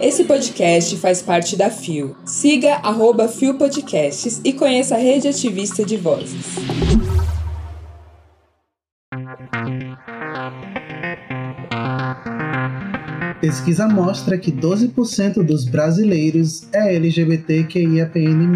Esse podcast faz parte da FIO. Siga arroba FIO Podcasts e conheça a rede ativista de vozes. Pesquisa mostra que 12% dos brasileiros é LGBTQIAPN+.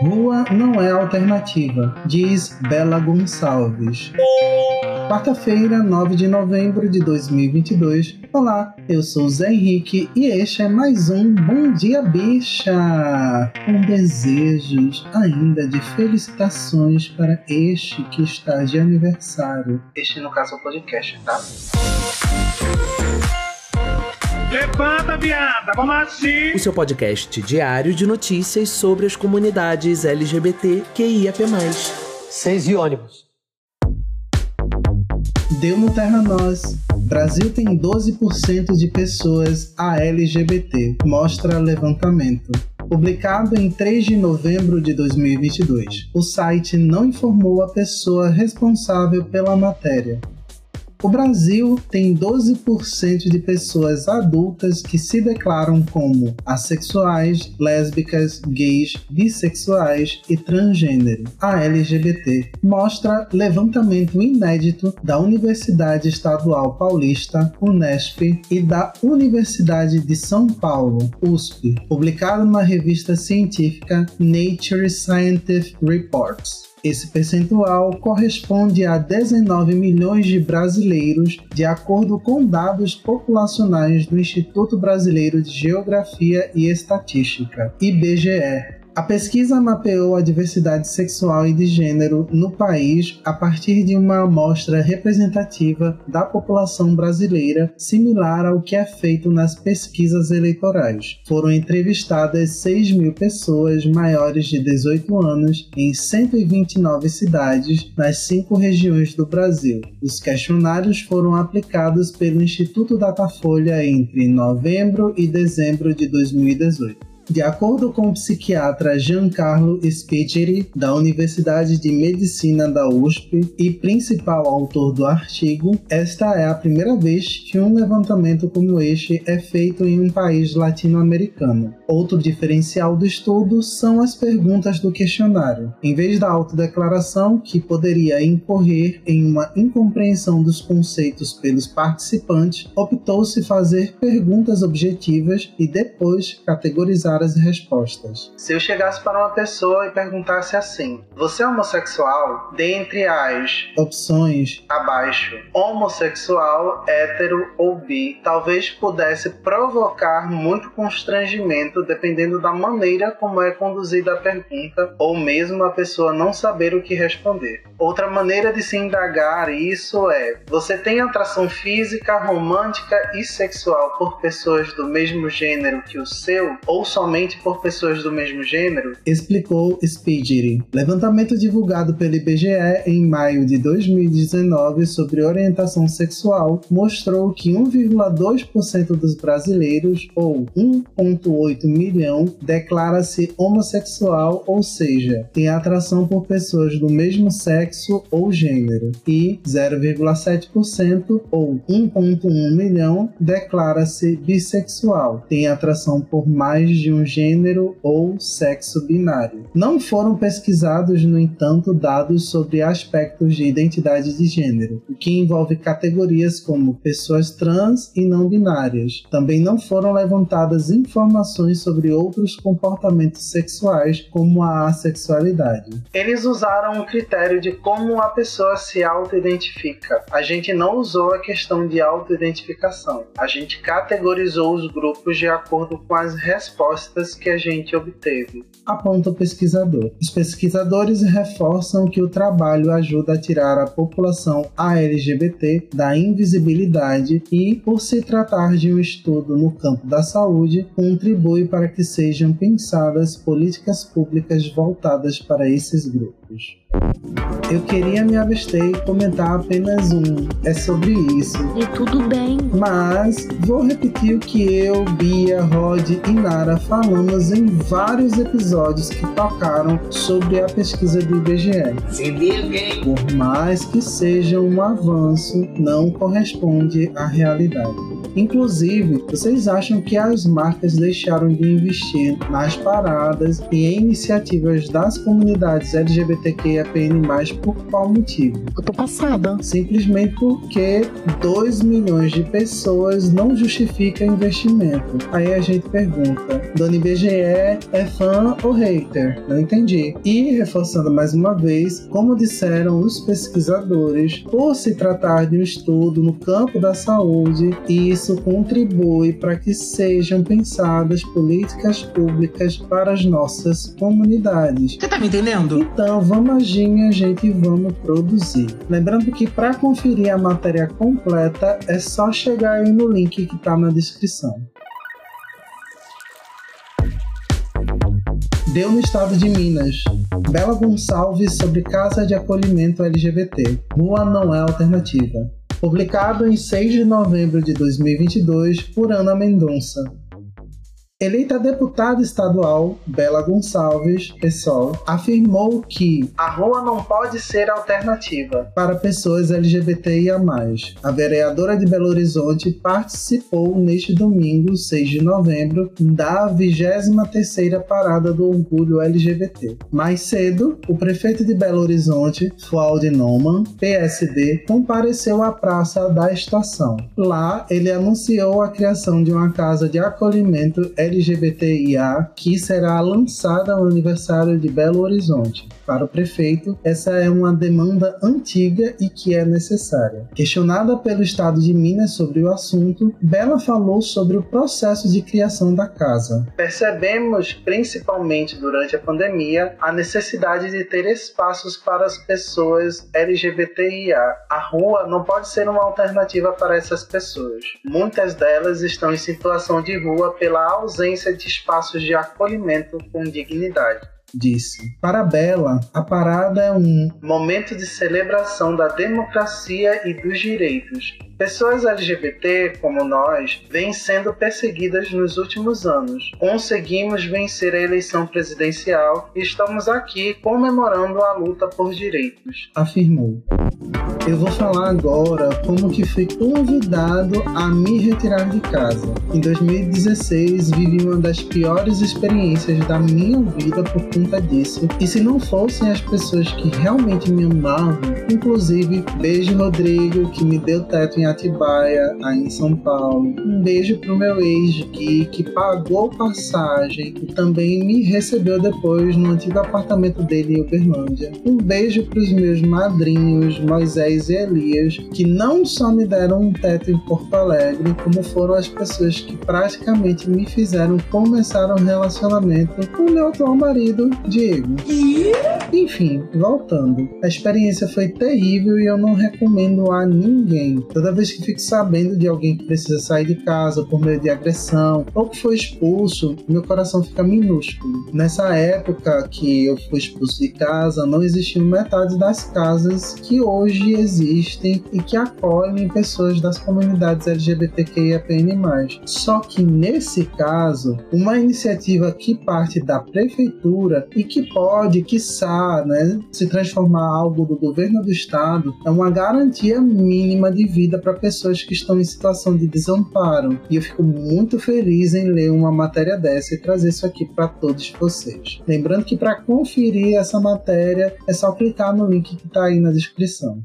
Rua não é alternativa, diz Bela Gonçalves. Quarta-feira, 9 de novembro de 2022. Olá, eu sou Zé Henrique e este é mais um Bom Dia Bicha! Com desejos ainda de felicitações para este que está de aniversário. Este, no caso, é o podcast, tá? Levanta, viada, vamos assim! O seu podcast diário de notícias sobre as comunidades LGBT QIAP+. Seis e ônibus. Deu no Terra Nós. Brasil tem 12% de pessoas ALGBT, mostra levantamento. Publicado em 3 de novembro de 2022, o site não informou a pessoa responsável pela matéria. O Brasil tem 12% de pessoas adultas que se declaram como assexuais, lésbicas, gays, bissexuais e transgênero. A LGBT mostra levantamento inédito da Universidade Estadual Paulista, Unesp, e da Universidade de São Paulo, USP, publicado na revista científica Nature Scientific Reports. Esse percentual corresponde a 19 milhões de brasileiros, de acordo com dados populacionais do Instituto Brasileiro de Geografia e Estatística, IBGE. A pesquisa mapeou a diversidade sexual e de gênero no país a partir de uma amostra representativa da população brasileira, similar ao que é feito nas pesquisas eleitorais. Foram entrevistadas 6 mil pessoas maiores de 18 anos em 129 cidades nas cinco regiões do Brasil. Os questionários foram aplicados pelo Instituto Datafolha entre novembro e dezembro de 2018. De acordo com o psiquiatra Giancarlo Spigeri, da Universidade de Medicina da USP e principal autor do artigo, esta é a primeira vez que um levantamento como este é feito em um país latino-americano. Outro diferencial do estudo são as perguntas do questionário. Em vez da autodeclaração, que poderia incorrer em uma incompreensão dos conceitos pelos participantes, optou-se fazer perguntas objetivas e depois categorizar as respostas. Se eu chegasse para uma pessoa e perguntasse assim: Você é homossexual? Dentre as opções abaixo, homossexual, hétero ou bi, talvez pudesse provocar muito constrangimento dependendo da maneira como é conduzida a pergunta ou mesmo a pessoa não saber o que responder. Outra maneira de se indagar isso é: Você tem atração física, romântica e sexual por pessoas do mesmo gênero que o seu? Ou só somente por pessoas do mesmo gênero? Explicou Spidgeri. Levantamento divulgado pelo IBGE em maio de 2019 sobre orientação sexual mostrou que 1,2% dos brasileiros, ou 1,8 milhão, declara-se homossexual, ou seja, tem atração por pessoas do mesmo sexo ou gênero, e 0,7%, ou 1,1 milhão, declara-se bissexual, tem atração por mais de um gênero ou sexo binário. Não foram pesquisados, no entanto, dados sobre aspectos de identidade de gênero, o que envolve categorias como pessoas trans e não binárias. Também não foram levantadas informações sobre outros comportamentos sexuais, como a assexualidade. Eles usaram o critério de como a pessoa se auto-identifica. A gente não usou a questão de auto-identificação. A gente categorizou os grupos de acordo com as respostas respostas que a gente obteve. Aponta o pesquisador. Os pesquisadores reforçam que o trabalho ajuda a tirar a população ALGBT da invisibilidade e, por se tratar de um estudo no campo da saúde, contribui para que sejam pensadas políticas públicas voltadas para esses grupos. Eu queria me abster e comentar apenas um. É sobre isso. E tudo bem. Mas vou repetir o que eu, Bia, Rod e Nara falamos em vários episódios que tocaram sobre a pesquisa do IBGE. Se liga, Por mais que seja um avanço, não corresponde à realidade. Inclusive, vocês acham que as marcas deixaram de investir nas paradas e em iniciativas das comunidades LGBTQIAPN+, por qual motivo? Eu tô passada. Simplesmente porque 2 milhões de pessoas não justifica investimento. Aí a gente pergunta, Dona IBGE é fã ou hater? Não entendi. E reforçando mais uma vez, como disseram os pesquisadores, por se tratar de um estudo no campo da saúde, isso contribui para que sejam pensadas políticas públicas para as nossas comunidades. Você tá me entendendo? Então, vamos agir, minha gente, vamos produzir. Lembrando que para conferir a matéria completa é só chegar aí no link que está na descrição. Deu no estado de Minas. Bela Gonçalves sobre casa de acolhimento LGBT. Rua não é alternativa. Publicado em 6 de novembro de 2022 por Ana Mendonça. Eleita deputada estadual, Bela Gonçalves, PSOL, afirmou que a rua não pode ser alternativa para pessoas LGBTIA+. A vereadora de Belo Horizonte participou neste domingo, 6 de novembro, da 23ª Parada do Orgulho LGBT. Mais cedo, o prefeito de Belo Horizonte, Fualdi Noman, PSD, compareceu à Praça da Estação. Lá, ele anunciou a criação de uma casa de acolhimento LGBT LGBTIA que será lançada no aniversário de Belo Horizonte. Para o prefeito, essa é uma demanda antiga e que é necessária. Questionada pelo Estado de Minas sobre o assunto, Bela falou sobre o processo de criação da casa. Percebemos, principalmente durante a pandemia, a necessidade de ter espaços para as pessoas LGBTIA. A rua não pode ser uma alternativa para essas pessoas. Muitas delas estão em situação de rua pela ausência de espaços de acolhimento com dignidade disse: Para Bela, a parada é um momento de celebração da democracia e dos direitos. Pessoas LGBT, como nós, vêm sendo perseguidas nos últimos anos. Conseguimos vencer a eleição presidencial e estamos aqui comemorando a luta por direitos, afirmou. Eu vou falar agora como que fui convidado a me retirar de casa. Em 2016, vivi uma das piores experiências da minha vida por conta disso. E se não fossem as pessoas que realmente me amavam, inclusive beijo Rodrigo, que me deu teto em Atibaia, aí em São Paulo. Um beijo pro meu ex-Gui, que pagou passagem e também me recebeu depois no antigo apartamento dele em Uberlândia. Um beijo pros meus madrinhos, Moisés e Elias, que não só me deram um teto em Porto Alegre, como foram as pessoas que praticamente me fizeram começar um relacionamento com meu atual marido, Diego. Enfim, voltando. A experiência foi terrível e eu não recomendo a ninguém. Toda vez que fico sabendo de alguém que precisa sair de casa por meio de agressão ou que foi expulso, meu coração fica minúsculo. Nessa época que eu fui expulso de casa, não existiam metade das casas que hoje existem e que acolhem pessoas das comunidades LGBTQIAPN+. Só que nesse caso, uma iniciativa que parte da prefeitura e que pode, quiçá, né, se transformar algo do governo do estado, é uma garantia mínima de vida para pessoas que estão em situação de desamparo. E eu fico muito feliz em ler uma matéria dessa e trazer isso aqui para todos vocês. Lembrando que para conferir essa matéria é só clicar no link que está aí na descrição.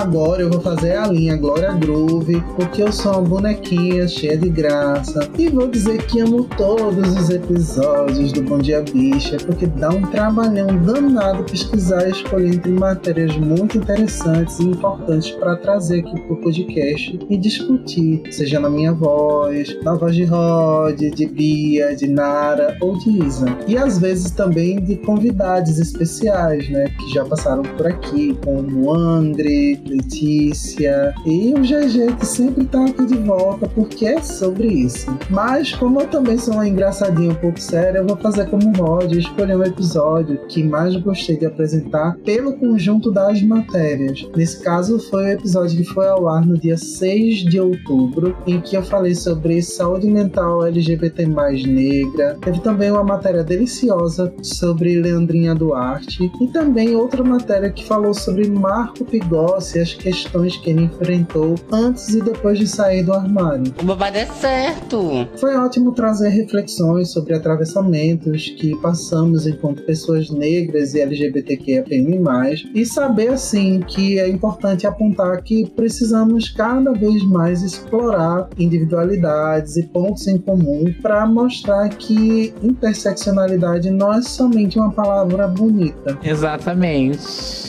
Agora eu vou fazer a linha Glória Groove, porque eu sou uma bonequinha cheia de graça. E vou dizer que amo todos os episódios do Bom Dia Bicha, porque dá um trabalhão danado pesquisar e escolher entre matérias muito interessantes e importantes para trazer aqui pro podcast e discutir, seja na minha voz, na voz de Rod, de Bia, de Nara ou de Isa. E às vezes também de convidados especiais, né, que já passaram por aqui, como Andre, Letícia e o GG que sempre tá aqui de volta porque é sobre isso. Mas como eu também sou uma engraçadinha um pouco séria, eu vou fazer como Rod, escolher um episódio que mais gostei de apresentar pelo conjunto das matérias. Nesse caso foi o episódio que foi ao ar no dia 6 de outubro, em que eu falei sobre saúde mental LGBT mais negra. Teve também uma matéria deliciosa sobre Leandrinha Duarte e também outra matéria que falou sobre Marco Pigossi e as questões que ele enfrentou antes e depois de sair do armário. O babado é certo. Foi ótimo trazer reflexões sobre atravessamentos que passamos enquanto pessoas negras e LGBTQIAPN+, e saber assim que é importante apontar que precisamos cada vez mais explorar individualidades e pontos em comum para mostrar que interseccionalidade não é somente uma palavra bonita. Exatamente.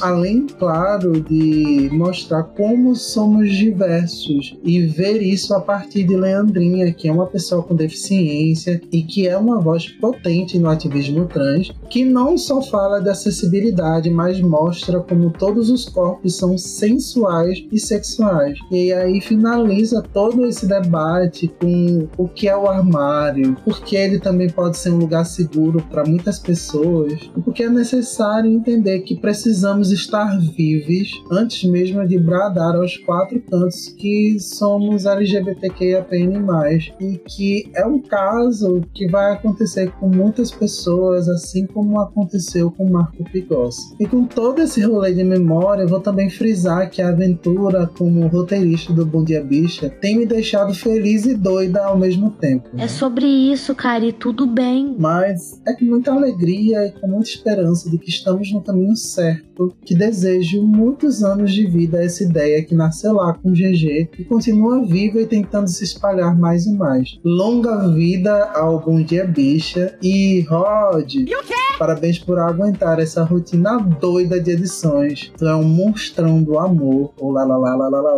Além, claro, de mostrar como somos diversos e ver isso a partir de Leandrinha, que é uma pessoa com deficiência e que é uma voz potente no ativismo trans, que não só fala de acessibilidade, mas mostra como todos os corpos são sensuais e sexuais. E aí finaliza todo esse debate com o que é o armário, porque ele também pode ser um lugar seguro para muitas pessoas, porque é necessário entender que precisamos estar vivos antes mesmo de bradar aos quatro cantos que somos LGBTQIAPN+, e que é um caso que vai acontecer com muitas pessoas, assim como aconteceu com Marco Pigossi. E com todo esse rolê de memória, eu vou também frisar que a aventura como roteirista do Bom Dia Bicha tem me deixado feliz e doida ao mesmo tempo. É sobre isso, cara, e tudo bem. Mas é com muita alegria e com muita esperança de que estamos no caminho certo, que desejo muitos anos de vida a essa ideia que nasceu lá com o GG e continua viva e tentando se espalhar mais e mais. Longa vida ao Bom Dia Bicha e Rod, parabéns por aguentar essa rotina doida de edições. Tu é um monstrão do amor. Oh, lá, lá, lá, lá, lá, lá,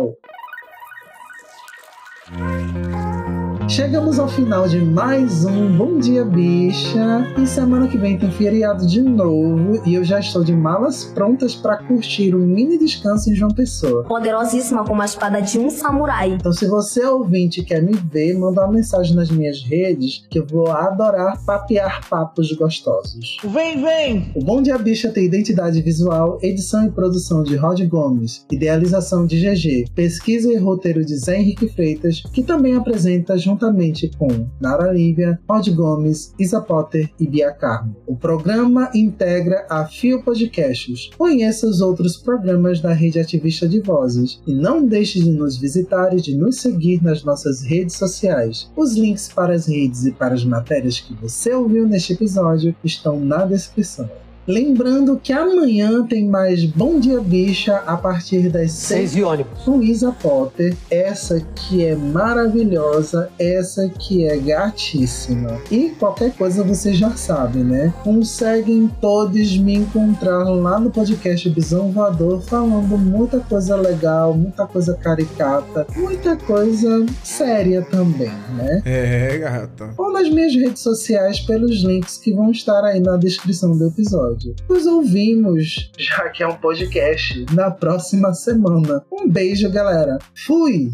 Chegamos ao final de mais um Bom Dia Bicha e semana que vem tem feriado de novo e eu já estou de malas prontas para curtir um mini descanso em João Pessoa. Poderosíssima como a espada de um samurai. Então se você ouvinte quer me ver, manda uma mensagem nas minhas redes que eu vou adorar papear papos gostosos. Vem, vem! O Bom Dia Bicha tem identidade visual, edição e produção de Rod Gomes, idealização de GG, pesquisa e roteiro de Zé Henrique Freitas, que também apresenta juntamente com Nara Lívia, Rod Gomes, Isa Potter e Bia Carmo. O programa integra a Fio Podcasts. Conheça os outros programas da Rede Ativista de Vozes e não deixe de nos visitar e de nos seguir nas nossas redes sociais. Os links para as redes e para as matérias que você ouviu neste episódio estão na descrição. Lembrando que amanhã tem mais Bom Dia Bicha a partir das 6 Seis e ônibus. com Isa Potter, essa que é maravilhosa, essa que é gatíssima. E qualquer coisa você já sabe, né? Conseguem todos me encontrar lá no podcast Bisão Voador falando muita coisa legal, muita coisa caricata, muita coisa séria também, né? É, gata. Ou nas minhas redes sociais pelos links que vão estar aí na descrição do episódio. Nos ouvimos, já que é um podcast, na próxima semana. Um beijo, galera. Fui!